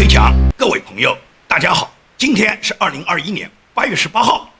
推墙，各位朋友，大家好，今天是二零二一年八月十八号。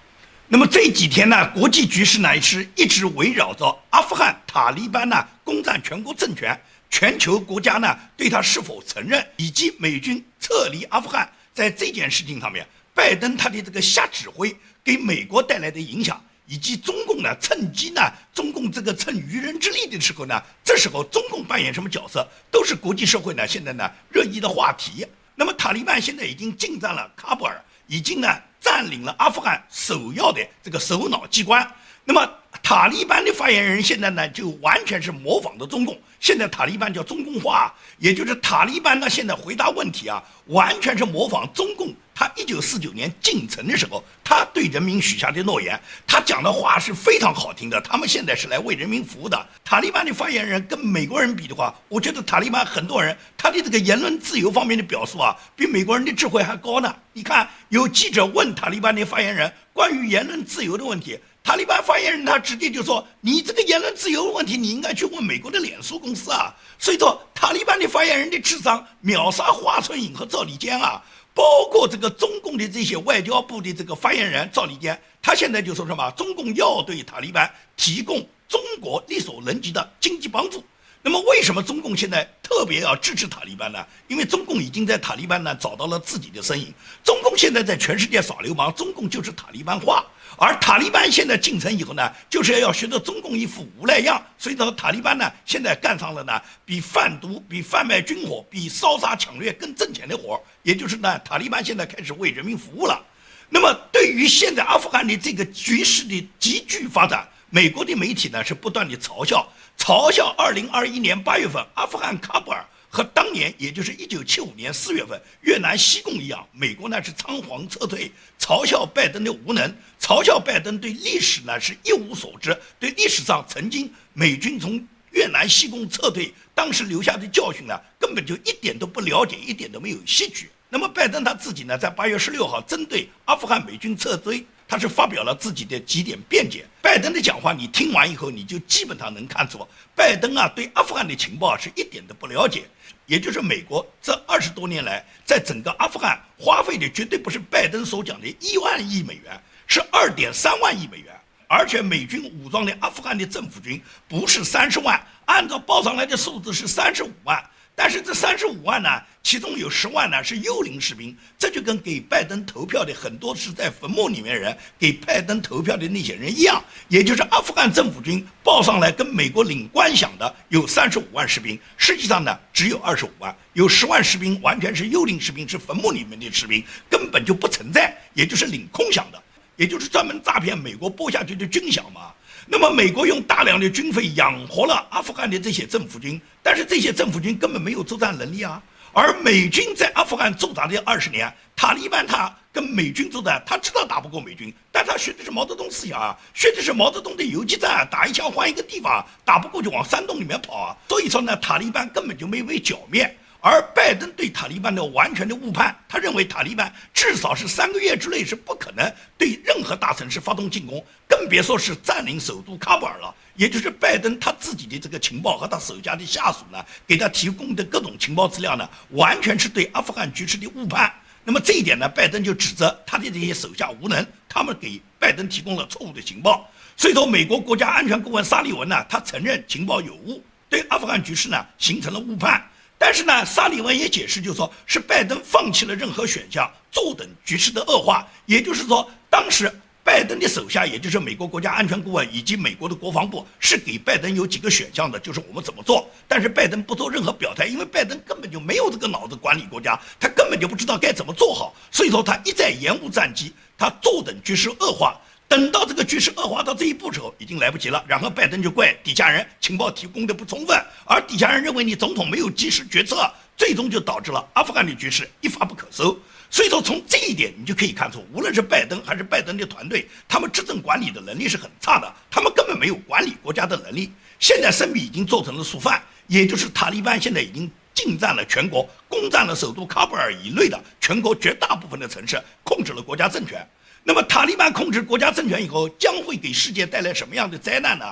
那么这几天呢，国际局势呢是一直围绕着阿富汗塔利班呢攻占全国政权，全球国家呢对他是否承认，以及美军撤离阿富汗，在这件事情上面，拜登他的这个瞎指挥给美国带来的影响，以及中共呢趁机呢，中共这个趁渔人之利的时候呢，这时候中共扮演什么角色，都是国际社会呢现在呢热议的话题。那么塔利班现在已经进占了喀布尔，已经呢。占领了阿富汗首要的这个首脑机关，那么塔利班的发言人现在呢，就完全是模仿的中共。现在塔利班叫中共化，也就是塔利班呢现在回答问题啊，完全是模仿中共。他一九四九年进城的时候，他对人民许下的诺言，他讲的话是非常好听的。他们现在是来为人民服务的。塔利班的发言人跟美国人比的话，我觉得塔利班很多人他的这个言论自由方面的表述啊，比美国人的智慧还高呢。你看，有记者问塔利班的发言人关于言论自由的问题，塔利班发言人他直接就说：“你这个言论自由问题，你应该去问美国的脸书公司啊。”所以说，塔利班的发言人的智商秒杀华春莹和赵立坚啊。包括这个中共的这些外交部的这个发言人赵立坚，他现在就说什么？中共要对塔利班提供中国力所能及的经济帮助。那么，为什么中共现在特别要支持塔利班呢？因为中共已经在塔利班呢找到了自己的身影。中共现在在全世界耍流氓，中共就是塔利班化。而塔利班现在进城以后呢，就是要学着中共一副无赖样。所以说，塔利班呢现在干上了呢比贩毒、比贩卖军火、比烧杀抢掠更挣钱的活儿也就是呢，塔利班现在开始为人民服务了。那么，对于现在阿富汗的这个局势的急剧发展，美国的媒体呢是不断的嘲笑，嘲笑2021年8月份阿富汗喀布尔。和当年，也就是一九七五年四月份越南西贡一样，美国呢是仓皇撤退，嘲笑拜登的无能，嘲笑拜登对历史呢是一无所知，对历史上曾经美军从越南西贡撤退当时留下的教训呢，根本就一点都不了解，一点都没有吸取。那么拜登他自己呢，在八月十六号针对阿富汗美军撤退。他是发表了自己的几点辩解。拜登的讲话，你听完以后，你就基本上能看出，拜登啊对阿富汗的情报是一点都不了解。也就是美国这二十多年来，在整个阿富汗花费的绝对不是拜登所讲的一万亿美元，是二点三万亿美元。而且美军武装的阿富汗的政府军不是三十万，按照报上来的数字是三十五万。但是这三十五万呢，其中有十万呢是幽灵士兵，这就跟给拜登投票的很多是在坟墓里面人给拜登投票的那些人一样，也就是阿富汗政府军报上来跟美国领官饷的有三十五万士兵，实际上呢只有二十五万，有十万士兵完全是幽灵士兵，是坟墓里面的士兵，根本就不存在，也就是领空饷的，也就是专门诈骗美国拨下去的军饷嘛。那么，美国用大量的军费养活了阿富汗的这些政府军，但是这些政府军根本没有作战能力啊。而美军在阿富汗驻扎的二十年，塔利班他跟美军作战，他知道打不过美军，但他学的是毛泽东思想啊，学的是毛泽东的游击战，打一枪换一个地方，打不过就往山洞里面跑啊。所以说呢，塔利班根本就没被剿灭。而拜登对塔利班的完全的误判，他认为塔利班至少是三个月之内是不可能对任何大城市发动进攻，更别说是占领首都喀布尔了。也就是拜登他自己的这个情报和他手下的下属呢，给他提供的各种情报资料呢，完全是对阿富汗局势的误判。那么这一点呢，拜登就指责他的这些手下无能，他们给拜登提供了错误的情报。所以说，美国国家安全顾问沙利文呢，他承认情报有误，对阿富汗局势呢形成了误判。但是呢，沙利文也解释，就是说是拜登放弃了任何选项，坐等局势的恶化。也就是说，当时拜登的手下，也就是美国国家安全顾问以及美国的国防部，是给拜登有几个选项的，就是我们怎么做。但是拜登不做任何表态，因为拜登根本就没有这个脑子管理国家，他根本就不知道该怎么做好。所以说，他一再延误战机，他坐等局势恶化。等到这个局势恶化到这一步时候，已经来不及了。然后拜登就怪底下人情报提供的不充分，而底下人认为你总统没有及时决策，最终就导致了阿富汗的局势一发不可收。所以说，从这一点你就可以看出，无论是拜登还是拜登的团队，他们执政管理的能力是很差的，他们根本没有管理国家的能力。现在生米已经做成了熟饭，也就是塔利班现在已经进占了全国，攻占了首都喀布尔以内的全国绝大部分的城市，控制了国家政权。那么，塔利班控制国家政权以后，将会给世界带来什么样的灾难呢？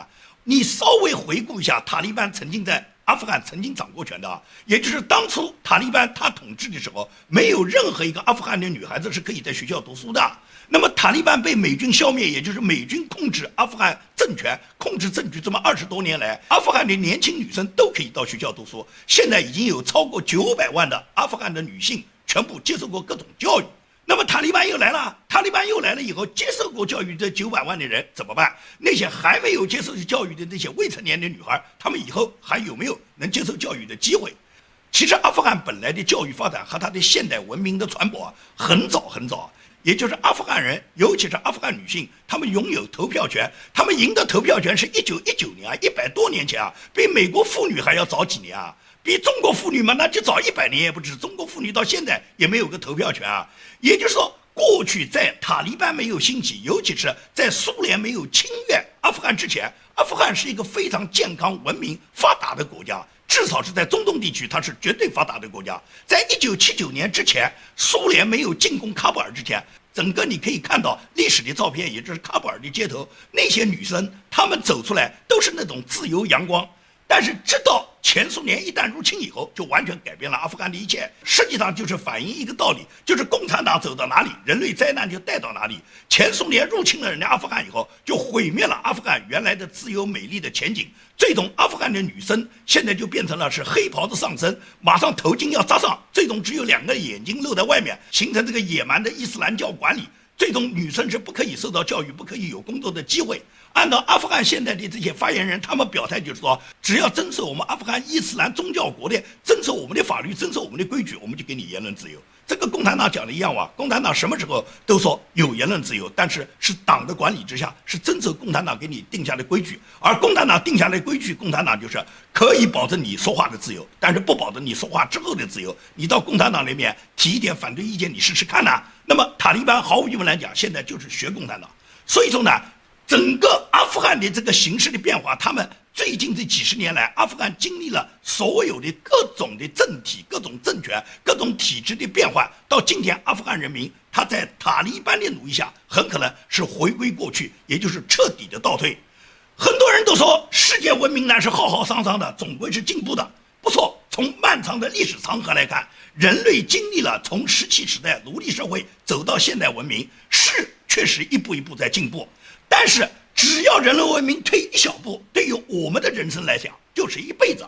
你稍微回顾一下，塔利班曾经在阿富汗曾经掌过权的，也就是当初塔利班他统治的时候，没有任何一个阿富汗的女孩子是可以在学校读书的。那么塔利班被美军消灭，也就是美军控制阿富汗政权、控制政局这么二十多年来，阿富汗的年轻女生都可以到学校读书。现在已经有超过九百万的阿富汗的女性全部接受过各种教育。那么塔利班又来了，塔利班又来了以后，接受过教育这九百万的人怎么办？那些还没有接受教育的那些未成年的女孩，她们以后还有没有能接受教育的机会？其实阿富汗本来的教育发展和它的现代文明的传播很早很早。也就是阿富汗人，尤其是阿富汗女性，她们拥有投票权。她们赢得投票权是一九一九年啊，一百多年前啊，比美国妇女还要早几年啊，比中国妇女嘛那就早一百年也不止。中国妇女到现在也没有个投票权啊。也就是说，过去在塔利班没有兴起，尤其是在苏联没有侵略阿富汗之前，阿富汗是一个非常健康、文明、发达的国家。至少是在中东地区，它是绝对发达的国家。在一九七九年之前，苏联没有进攻喀布尔之前，整个你可以看到历史的照片，也就是喀布尔的街头，那些女生她们走出来都是那种自由阳光。但是直到前苏联一旦入侵以后，就完全改变了阿富汗的一切。实际上就是反映一个道理，就是共产党走到哪里，人类灾难就带到哪里。前苏联入侵了人家阿富汗以后，就毁灭了阿富汗原来的自由美丽的前景。最终，阿富汗的女生现在就变成了是黑袍子上身，马上头巾要扎上，最终只有两个眼睛露在外面，形成这个野蛮的伊斯兰教管理。最终，女生是不可以受到教育，不可以有工作的机会。按照阿富汗现在的这些发言人，他们表态就是说，只要遵守我们阿富汗伊斯兰宗教国的，遵守我们的法律，遵守我们的规矩，我们就给你言论自由。这个共产党讲的一样哇，共产党什么时候都说有言论自由，但是是党的管理之下，是遵守共产党给你定下的规矩。而共产党定下的规矩，共产党就是可以保证你说话的自由，但是不保证你说话之后的自由。你到共产党里面提一点反对意见，你试试看呐。那么塔利班毫无疑问来讲，现在就是学共产党。所以说呢。整个阿富汗的这个形势的变化，他们最近这几十年来，阿富汗经历了所有的各种的政体、各种政权、各种体制的变换。到今天，阿富汗人民他在塔利班的努力下，很可能是回归过去，也就是彻底的倒退。很多人都说，世界文明呢是浩浩汤汤的，总归是进步的。不错，从漫长的历史长河来看，人类经历了从石器时代奴隶社会走到现代文明，是确实一步一步在进步。但是，只要人类文明退一小步，对于我们的人生来讲，就是一辈子。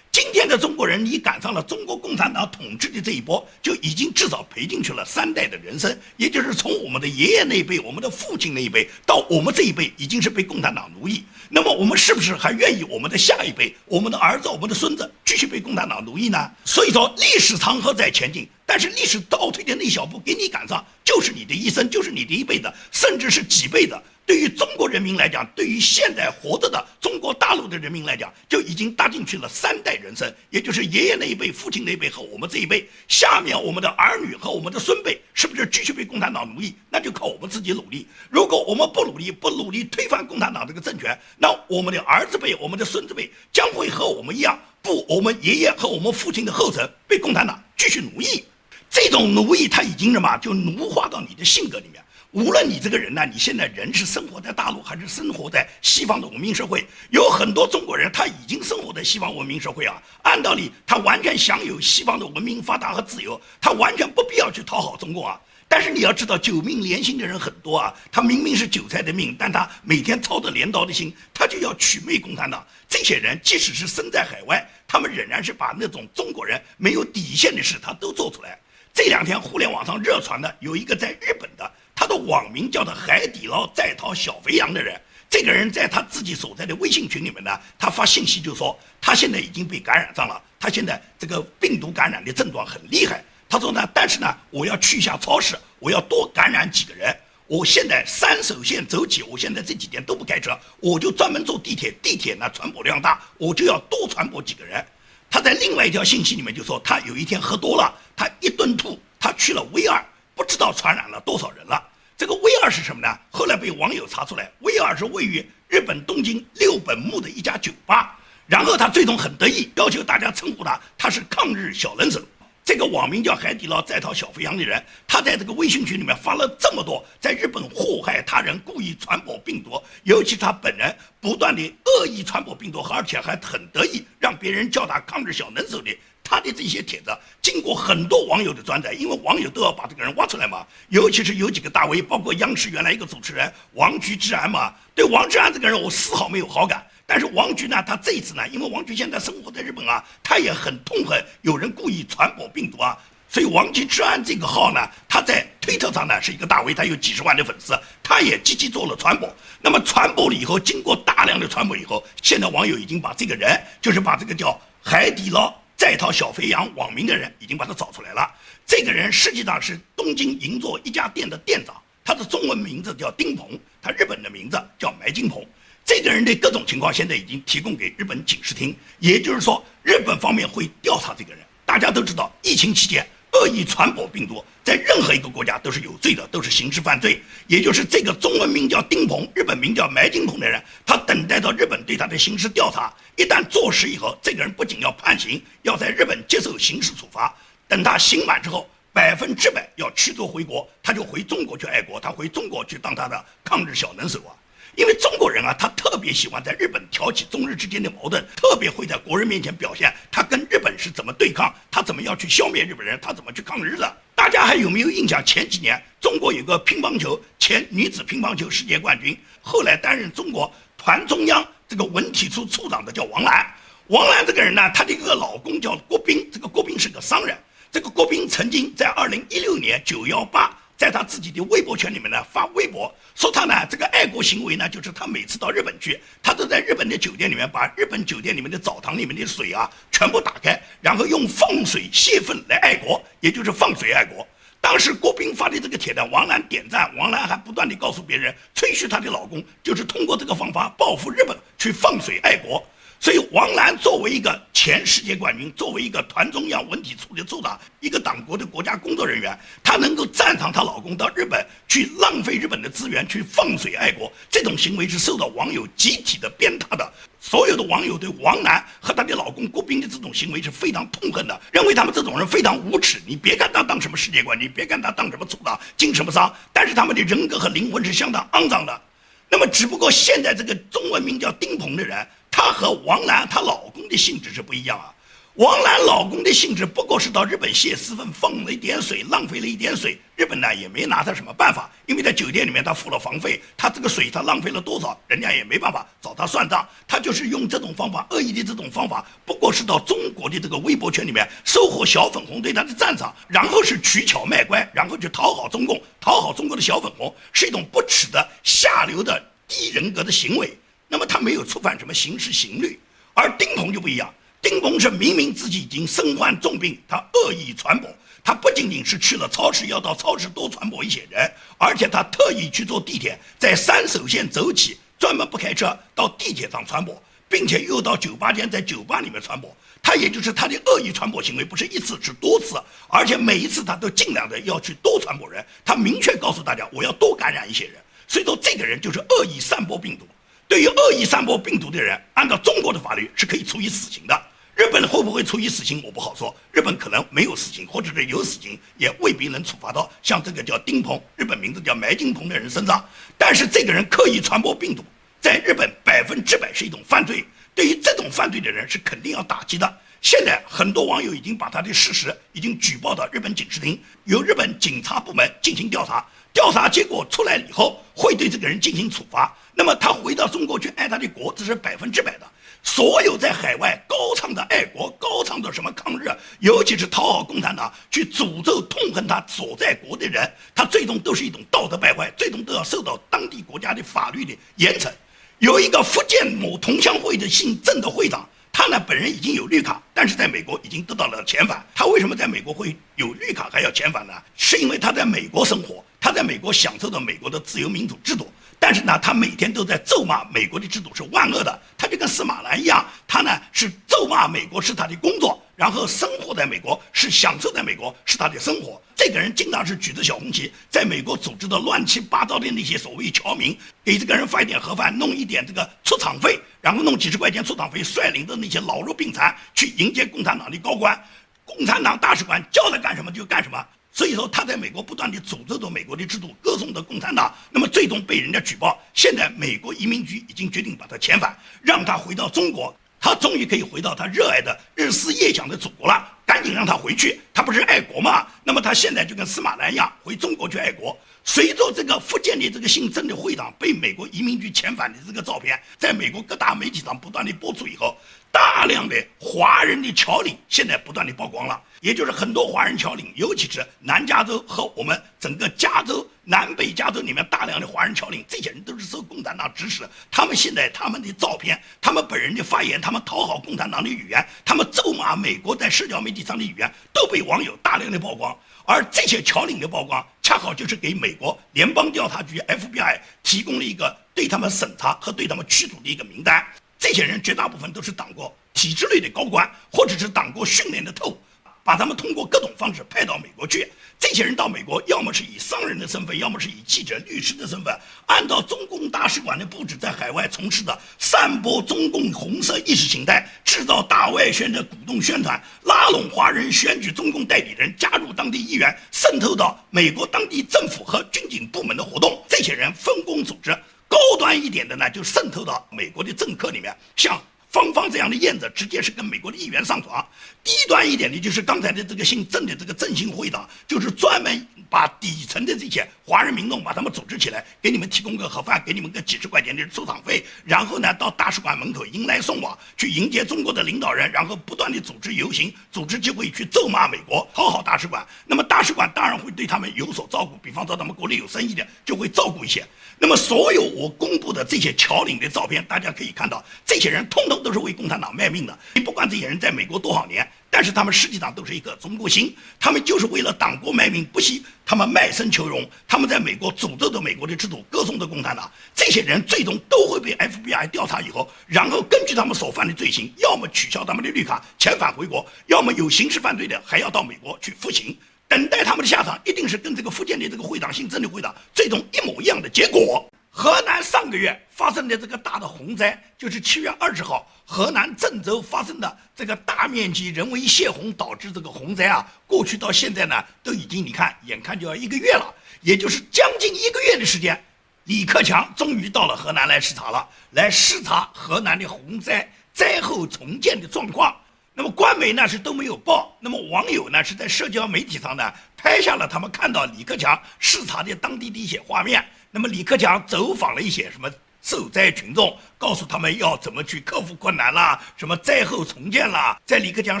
今天的中国人，你赶上了中国共产党统治的这一波，就已经至少赔进去了三代的人生。也就是从我们的爷爷那一辈、我们的父亲那一辈，到我们这一辈，已经是被共产党奴役。那么，我们是不是还愿意我们的下一辈、我们的儿子、我们的孙子继续被共产党奴役呢？所以说，历史长河在前进，但是历史倒退的那一小步给你赶上，就是你的一生，就是你的一辈子，甚至是几辈子。对于中国人民来讲，对于现在活着的中国大陆的人民来讲，就已经搭进去了三代人生，也就是爷爷那一辈、父亲那一辈和我们这一辈。下面我们的儿女和我们的孙辈，是不是继续被共产党奴役？那就靠我们自己努力。如果我们不努力，不努力推翻共产党这个政权，那我们的儿子辈、我们的孙子辈将会和我们一样，步我们爷爷和我们父亲的后尘，被共产党继续奴役。这种奴役，他已经什么？就奴化到你的性格里面。无论你这个人呢，你现在人是生活在大陆还是生活在西方的文明社会，有很多中国人他已经生活在西方文明社会啊。按道理，他完全享有西方的文明发达和自由，他完全不必要去讨好中共啊。但是你要知道，九命连心的人很多啊，他明明是韭菜的命，但他每天操着镰刀的心，他就要取媚共产党。这些人即使是身在海外，他们仍然是把那种中国人没有底线的事，他都做出来。这两天互联网上热传的有一个在日本的。他的网名叫做“海底捞在逃小肥羊”的人，这个人在他自己所在的微信群里面呢，他发信息就说他现在已经被感染上了，他现在这个病毒感染的症状很厉害。他说呢，但是呢，我要去一下超市，我要多感染几个人。我现在三手线走起，我现在这几天都不开车，我就专门坐地铁，地铁呢传播量大，我就要多传播几个人。他在另外一条信息里面就说，他有一天喝多了，他一顿吐，他去了 V 二。不知道传染了多少人了。这个 V 二是什么呢？后来被网友查出来，V 二是位于日本东京六本木的一家酒吧。然后他最终很得意，要求大家称呼他，他是抗日小能手。这个网名叫海底捞在逃小肥羊的人，他在这个微信群里面发了这么多，在日本祸害他人、故意传播病毒，尤其他本人不断的恶意传播病毒，而且还很得意，让别人叫他抗日小能手的。他的这些帖子经过很多网友的转载，因为网友都要把这个人挖出来嘛。尤其是有几个大 V，包括央视原来一个主持人王菊之安嘛。对王之安这个人，我丝毫没有好感。但是王菊呢，他这一次呢，因为王菊现在生活在日本啊，他也很痛恨有人故意传播病毒啊。所以王菊之安这个号呢，他在推特上呢是一个大 V，他有几十万的粉丝，他也积极做了传播。那么传播了以后，经过大量的传播以后，现在网友已经把这个人，就是把这个叫海底捞。带套小肥羊网名的人已经把他找出来了。这个人实际上是东京银座一家店的店长，他的中文名字叫丁鹏，他日本的名字叫埋金鹏。这个人的各种情况现在已经提供给日本警视厅，也就是说，日本方面会调查这个人。大家都知道，疫情期间。恶意传播病毒，在任何一个国家都是有罪的，都是刑事犯罪。也就是这个中文名叫丁鹏，日本名叫埋金鹏的人，他等待到日本对他的刑事调查，一旦坐实以后，这个人不仅要判刑，要在日本接受刑事处罚。等他刑满之后，百分之百要驱逐回国，他就回中国去爱国，他回中国去当他的抗日小能手啊。因为中国人啊，他特别喜欢在日本挑起中日之间的矛盾，特别会在国人面前表现他跟日本是怎么对抗，他怎么样去消灭日本人，他怎么去抗日的。大家还有没有印象？前几年中国有个乒乓球前女子乒乓球世界冠军，后来担任中国团中央这个文体处处长的叫王澜。王澜这个人呢，她的一个老公叫郭斌，这个郭斌是个商人。这个郭斌曾经在二零一六年九幺八。在他自己的微博圈里面呢，发微博说他呢这个爱国行为呢，就是他每次到日本去，他都在日本的酒店里面把日本酒店里面的澡堂里面的水啊全部打开，然后用放水泄愤来爱国，也就是放水爱国。当时郭斌发的这个帖呢，王楠点赞，王楠还不断的告诉别人，吹嘘她的老公就是通过这个方法报复日本去放水爱国。所以，王楠作为一个前世界冠军，作为一个团中央文体处的处长，一个党国的国家工作人员，她能够赞赏她老公到日本去浪费日本的资源，去放水爱国，这种行为是受到网友集体的鞭挞的。所有的网友对王楠和她的老公郭斌的这种行为是非常痛恨的，认为他们这种人非常无耻。你别看他当什么世界冠军，别看他当什么处长、经什么商，但是他们的人格和灵魂是相当肮脏的。那么，只不过现在这个中文名叫丁鹏的人。她和王兰她老公的性质是不一样啊。王兰老公的性质不过是到日本泄私愤，放了一点水，浪费了一点水。日本呢也没拿他什么办法，因为在酒店里面他付了房费，他这个水他浪费了多少，人家也没办法找他算账。他就是用这种方法，恶意的这种方法，不过是到中国的这个微博圈里面收获小粉红对他的赞赏，然后是取巧卖乖，然后去讨好中共，讨好中国的小粉红，是一种不耻的下流的低人格的行为。那么他没有触犯什么刑事刑律，而丁鹏就不一样。丁鹏是明明自己已经身患重病，他恶意传播。他不仅仅是去了超市，要到超市多传播一些人，而且他特意去坐地铁，在三手线走起，专门不开车到地铁上传播，并且又到酒吧间，在酒吧里面传播。他也就是他的恶意传播行为，不是一次，是多次，而且每一次他都尽量的要去多传播人。他明确告诉大家，我要多感染一些人。所以说，这个人就是恶意散播病毒。对于恶意散播病毒的人，按照中国的法律是可以处以死刑的。日本会不会处以死刑，我不好说。日本可能没有死刑，或者是有死刑，也未必能处罚到像这个叫丁鹏，日本名字叫埋金鹏的人身上。但是这个人刻意传播病毒，在日本百分之百是一种犯罪。对于这种犯罪的人，是肯定要打击的。现在很多网友已经把他的事实已经举报到日本警视厅，由日本警察部门进行调查。调查结果出来以后，会对这个人进行处罚。那么他回到中国去爱他的国，这是百分之百的。所有在海外高唱的爱国、高唱的什么抗日，尤其是讨好共产党、去诅咒痛恨他所在国的人，他最终都是一种道德败坏，最终都要受到当地国家的法律的严惩。有一个福建某同乡会的姓郑的会长。他呢，本人已经有绿卡，但是在美国已经得到了遣返。他为什么在美国会有绿卡还要遣返呢？是因为他在美国生活，他在美国享受着美国的自由民主制度。但是呢，他每天都在咒骂美国的制度是万恶的。他就跟司马南一样，他呢是咒骂美国是他的工作。然后生活在美国，是享受在美国，是他的生活。这个人经常是举着小红旗，在美国组织的乱七八糟的那些所谓侨民，给这个人发一点盒饭，弄一点这个出场费，然后弄几十块钱出场费，率领着那些老弱病残去迎接共产党的高官。共产党大使馆叫他干什么就干什么。所以说他在美国不断地诅咒着美国的制度，歌颂着共产党，那么最终被人家举报，现在美国移民局已经决定把他遣返，让他回到中国。他终于可以回到他热爱的日思夜想的祖国了，赶紧让他回去。他不是爱国吗？那么他现在就跟司马南一样，回中国去爱国。随着这个福建的这个姓曾的会长被美国移民局遣返的这个照片，在美国各大媒体上不断的播出以后，大量的华人的侨领现在不断的曝光了。也就是很多华人侨领，尤其是南加州和我们整个加州、南北加州里面大量的华人侨领，这些人都是受共产党指使。他们现在他们的照片、他们本人的发言、他们讨好共产党的语言、他们咒骂美国在社交媒体上的语言，都被网友大量的曝光。而这些侨领的曝光，恰好就是给美国联邦调查局 FBI 提供了一个对他们审查和对他们驱逐的一个名单。这些人绝大部分都是党过体制内的高官，或者是党过训练的特务。把他们通过各种方式派到美国去。这些人到美国，要么是以商人的身份，要么是以记者、律师的身份，按照中共大使馆的布置，在海外从事的散播中共红色意识形态、制造大外宣的鼓动宣传、拉拢华人选举中共代理人、加入当地议员、渗透到美国当地政府和军警部门的活动。这些人分工组织，高端一点的呢，就渗透到美国的政客里面，像。芳芳这样的燕子直接是跟美国的议员上床，低端一点的就是刚才的这个姓郑的这个振兴会党，就是专门把底层的这些华人民众把他们组织起来，给你们提供个盒饭，给你们个几十块钱的出场费，然后呢到大使馆门口迎来送往，去迎接中国的领导人，然后不断的组织游行，组织机会去咒骂美国，讨好大使馆。那么大使馆当然会对他们有所照顾，比方说他们国内有生意的就会照顾一些。那么所有我公布的这些侨领的照片，大家可以看到，这些人通通。都是为共产党卖命的。你不管这些人在美国多少年，但是他们实际上都是一个中国心，他们就是为了党国卖命不惜，他们卖身求荣。他们在美国诅咒着美国的制度，歌颂着共产党。这些人最终都会被 FBI 调查以后，然后根据他们所犯的罪行，要么取消他们的绿卡，遣返回国；要么有刑事犯罪的，还要到美国去服刑。等待他们的下场，一定是跟这个福建的这个会长姓曾的会长最终一模一样的结果。河南上个月发生的这个大的洪灾，就是七月二十号河南郑州发生的这个大面积人为泄洪导致这个洪灾啊。过去到现在呢，都已经你看，眼看就要一个月了，也就是将近一个月的时间。李克强终于到了河南来视察了，来视察河南的洪灾灾后重建的状况。那么官媒呢是都没有报，那么网友呢是在社交媒体上呢拍下了他们看到李克强视察的当地的一些画面。那么李克强走访了一些什么受灾群众，告诉他们要怎么去克服困难啦，什么灾后重建啦。在李克强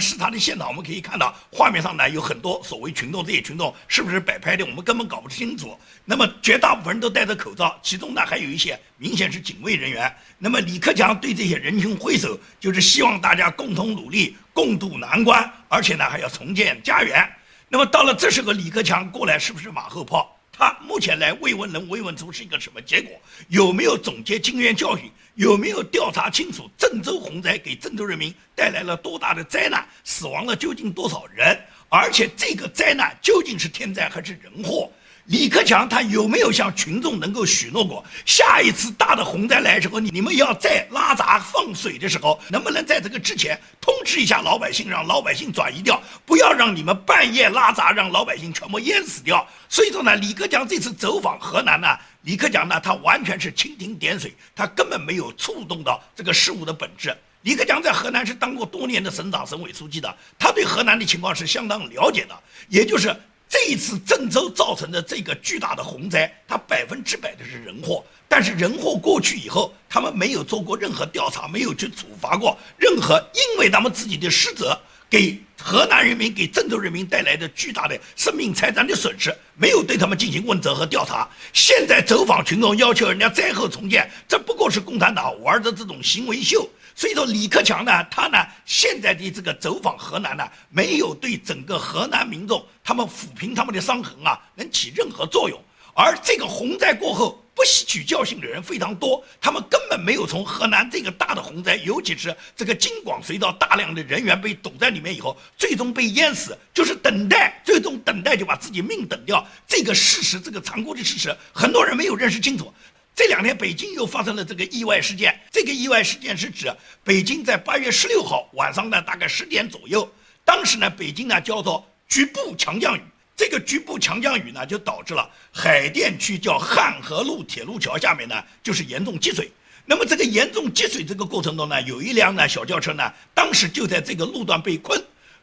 视察的现场，我们可以看到画面上呢有很多所谓群众，这些群众是不是摆拍的，我们根本搞不清楚。那么绝大部分人都戴着口罩，其中呢还有一些明显是警卫人员。那么李克强对这些人群挥手，就是希望大家共同努力，共度难关，而且呢还要重建家园。那么到了这时候，李克强过来是不是马后炮？他目前来慰问能慰问出是一个什么结果？有没有总结经验教训？有没有调查清楚郑州洪灾给郑州人民带来了多大的灾难？死亡了究竟多少人？而且这个灾难究竟是天灾还是人祸？李克强他有没有向群众能够许诺过，下一次大的洪灾来的时候，你们要再拉闸放水的时候，能不能在这个之前通知一下老百姓，让老百姓转移掉，不要让你们半夜拉闸，让老百姓全部淹死掉。所以说呢，李克强这次走访河南呢，李克强呢，他完全是蜻蜓点水，他根本没有触动到这个事物的本质。李克强在河南是当过多年的省长、省委书记的，他对河南的情况是相当了解的，也就是。这一次郑州造成的这个巨大的洪灾，它百分之百的是人祸。但是人祸过去以后，他们没有做过任何调查，没有去处罚过任何因为他们自己的失责给河南人民、给郑州人民带来的巨大的生命财产的损失，没有对他们进行问责和调查。现在走访群众要求人家灾后重建，这不过是共产党玩的这种行为秀。所以说，李克强呢，他呢现在的这个走访河南呢，没有对整个河南民众他们抚平他们的伤痕啊，能起任何作用。而这个洪灾过后不吸取教训的人非常多，他们根本没有从河南这个大的洪灾，尤其是这个京广隧道大量的人员被堵在里面以后，最终被淹死，就是等待，最终等待就把自己命等掉。这个事实，这个残酷的事实，很多人没有认识清楚。这两天北京又发生了这个意外事件，这个意外事件是指北京在八月十六号晚上呢，大概十点左右，当时呢，北京呢叫做局部强降雨，这个局部强降雨呢，就导致了海淀区叫汉河路铁路桥下面呢，就是严重积水。那么这个严重积水这个过程中呢，有一辆呢小轿车呢，当时就在这个路段被困，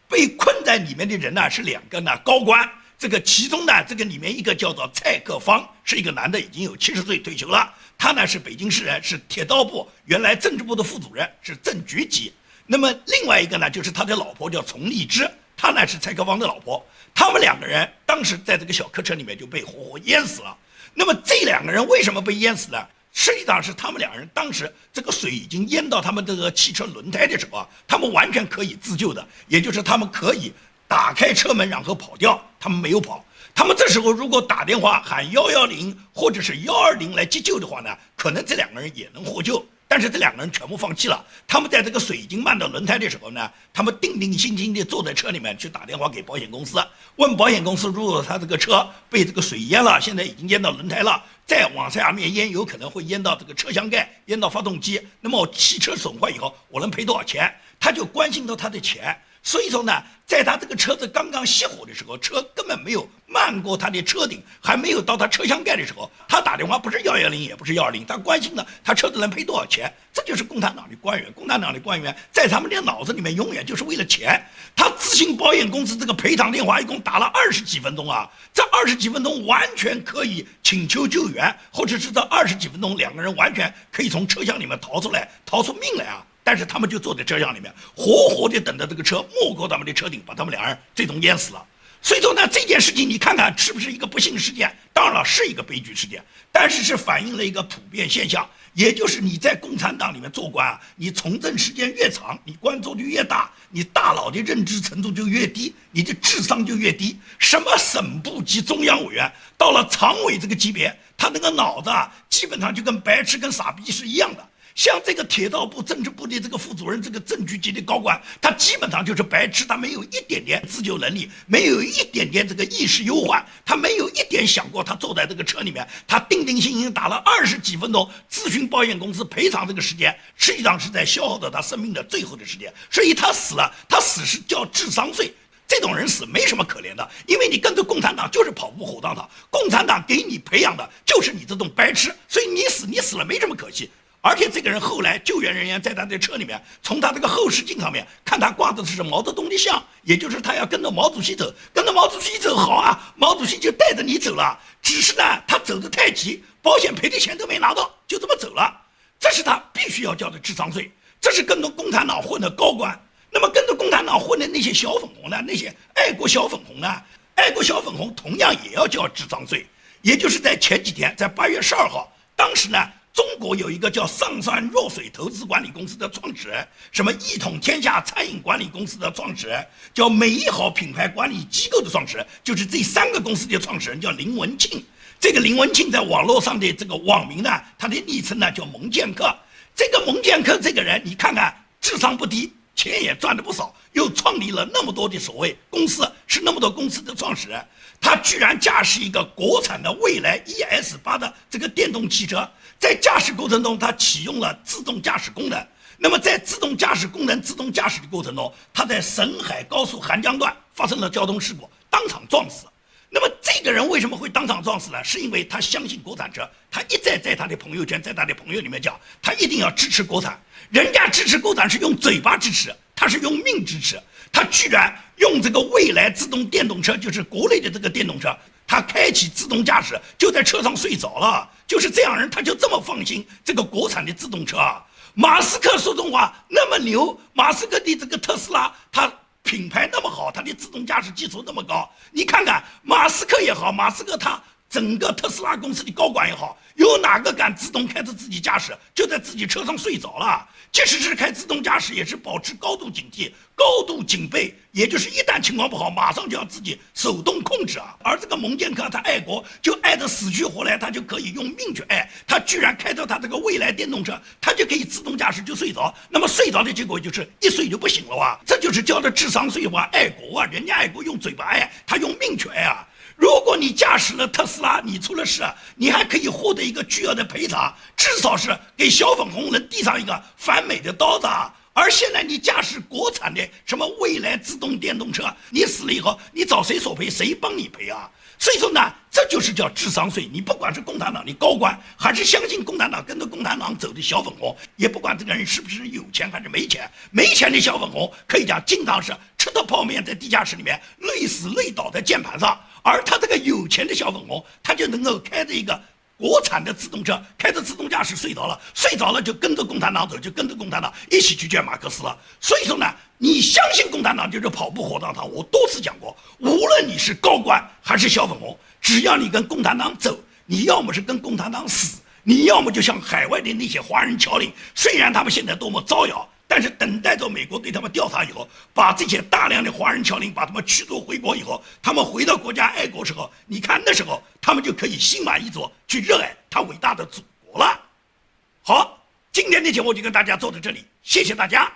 被困在里面的人呢是两个呢高官。这个其中呢，这个里面一个叫做蔡克芳，是一个男的，已经有七十岁退休了。他呢是北京市人，是铁道部原来政治部的副主任，是正局级。那么另外一个呢，就是他的老婆叫丛丽芝，她呢是蔡克芳的老婆。他们两个人当时在这个小客车里面就被活活淹死了。那么这两个人为什么被淹死呢？实际上是他们两个人当时这个水已经淹到他们这个汽车轮胎的时候啊，他们完全可以自救的，也就是他们可以。打开车门然后跑掉，他们没有跑。他们这时候如果打电话喊幺幺零或者是幺二零来急救的话呢，可能这两个人也能获救。但是这两个人全部放弃了。他们在这个水已经漫到轮胎的时候呢，他们定定心心地坐在车里面去打电话给保险公司，问保险公司，如果他这个车被这个水淹了，现在已经淹到轮胎了，再往下面淹有可能会淹到这个车厢盖，淹到发动机。那么汽车损坏以后，我能赔多少钱？他就关心到他的钱。所以说呢，在他这个车子刚刚熄火的时候，车根本没有漫过他的车顶，还没有到他车厢盖的时候，他打电话不是幺幺零，也不是幺二零，他关心的他车子能赔多少钱。这就是共产党的官员，共产党的官员在他们的脑子里面永远就是为了钱。他咨询保险公司这个赔偿电话，一共打了二十几分钟啊，这二十几分钟完全可以请求救援，或者是这二十几分钟两个人完全可以从车厢里面逃出来，逃出命来啊。但是他们就坐在车厢里面，活活的等着这个车没过他们的车顶，把他们两人最终淹死了。所以说呢，这件事情你看看是不是一个不幸事件？当然了，是一个悲剧事件，但是是反映了一个普遍现象，也就是你在共产党里面做官啊，你从政时间越长，你官做的越大，你大脑的认知程度就越低，你的智商就越低。什么省部级中央委员，到了常委这个级别，他那个脑子啊，基本上就跟白痴、跟傻逼是一样的。像这个铁道部政治部的这个副主任，这个正局级的高官，他基本上就是白痴，他没有一点点自救能力，没有一点点这个意识忧患，他没有一点想过，他坐在这个车里面，他定定心心打了二十几分钟咨询保险公司赔偿这个时间，实际上是在消耗着他生命的最后的时间，所以他死了，他死是叫智商税，这种人死没什么可怜的，因为你跟着共产党就是跑步火葬场，共产党给你培养的就是你这种白痴，所以你死你死了没什么可惜。而且这个人后来救援人员在他的车里面，从他这个后视镜上面看他挂的是毛泽东的像，也就是他要跟着毛主席走，跟着毛主席走好啊，毛主席就带着你走了。只是呢，他走得太急，保险赔的钱都没拿到，就这么走了。这是他必须要交的智商税。这是跟着共产党混的高官。那么跟着共产党混的那些小粉红呢？那些爱国小粉红呢？爱国小粉红同样也要交智商税。也就是在前几天，在八月十二号，当时呢。中国有一个叫上善若水投资管理公司的创始人，什么一统天下餐饮管理公司的创始人，叫美好品牌管理机构的创始人，就是这三个公司的创始人叫林文庆。这个林文庆在网络上的这个网名呢，他的昵称呢叫蒙剑客。这个蒙剑客这个人，你看看智商不低，钱也赚的不少，又创立了那么多的所谓公司，是那么多公司的创始人。他居然驾驶一个国产的蔚来 ES 八的这个电动汽车。在驾驶过程中，他启用了自动驾驶功能。那么，在自动驾驶功能自动驾驶的过程中，他在沈海高速韩江段发生了交通事故，当场撞死。那么，这个人为什么会当场撞死呢？是因为他相信国产车，他一再在他的朋友圈，在他的朋友里面讲，他一定要支持国产。人家支持国产是用嘴巴支持，他是用命支持。他居然用这个未来自动电动车，就是国内的这个电动车。他开启自动驾驶，就在车上睡着了。就是这样人，他就这么放心这个国产的自动车啊。马斯克说中话那么牛，马斯克的这个特斯拉，它品牌那么好，它的自动驾驶技术那么高。你看看马斯克也好，马斯克他整个特斯拉公司的高管也好，有哪个敢自动开着自己驾驶，就在自己车上睡着了？即使是开自动驾驶，也是保持高度警惕、高度警备，也就是一旦情况不好，马上就要自己手动控制啊。而这个蒙剑客他爱国，就爱得死去活来，他就可以用命去爱。他居然开着他这个未来电动车，他就可以自动驾驶就睡着。那么睡着的结果就是一睡就不醒了哇！这就是交的智商税哇，爱国啊！人家爱国用嘴巴爱，他用命去爱啊。如果你驾驶了特斯拉，你出了事，你还可以获得一个巨额的赔偿，至少是给小粉红能递上一个反美的刀子。而而现在你驾驶国产的什么未来自动电动车，你死了以后，你找谁索赔？谁帮你赔啊？所以说呢，这就是叫智商税。你不管是共产党的高官，还是相信共产党跟着共产党走的小粉红，也不管这个人是不是有钱还是没钱，没钱的小粉红可以讲经常是吃的泡面在地下室里面累死累倒在键盘上，而他这个有钱的小粉红，他就能够开着一个。国产的自动车开着自动驾驶睡着了，睡着了就跟着共产党走，就跟着共产党一起去见马克思了。所以说呢，你相信共产党就是跑步火葬场。我多次讲过，无论你是高官还是小粉红，只要你跟共产党走，你要么是跟共产党死，你要么就像海外的那些华人侨领，虽然他们现在多么招摇。但是等待着美国对他们调查以后，把这些大量的华人侨民把他们驱逐回国以后，他们回到国家爱国时候，你看那时候他们就可以心满意足去热爱他伟大的祖国了。好，今天的节目就跟大家做到这里，谢谢大家。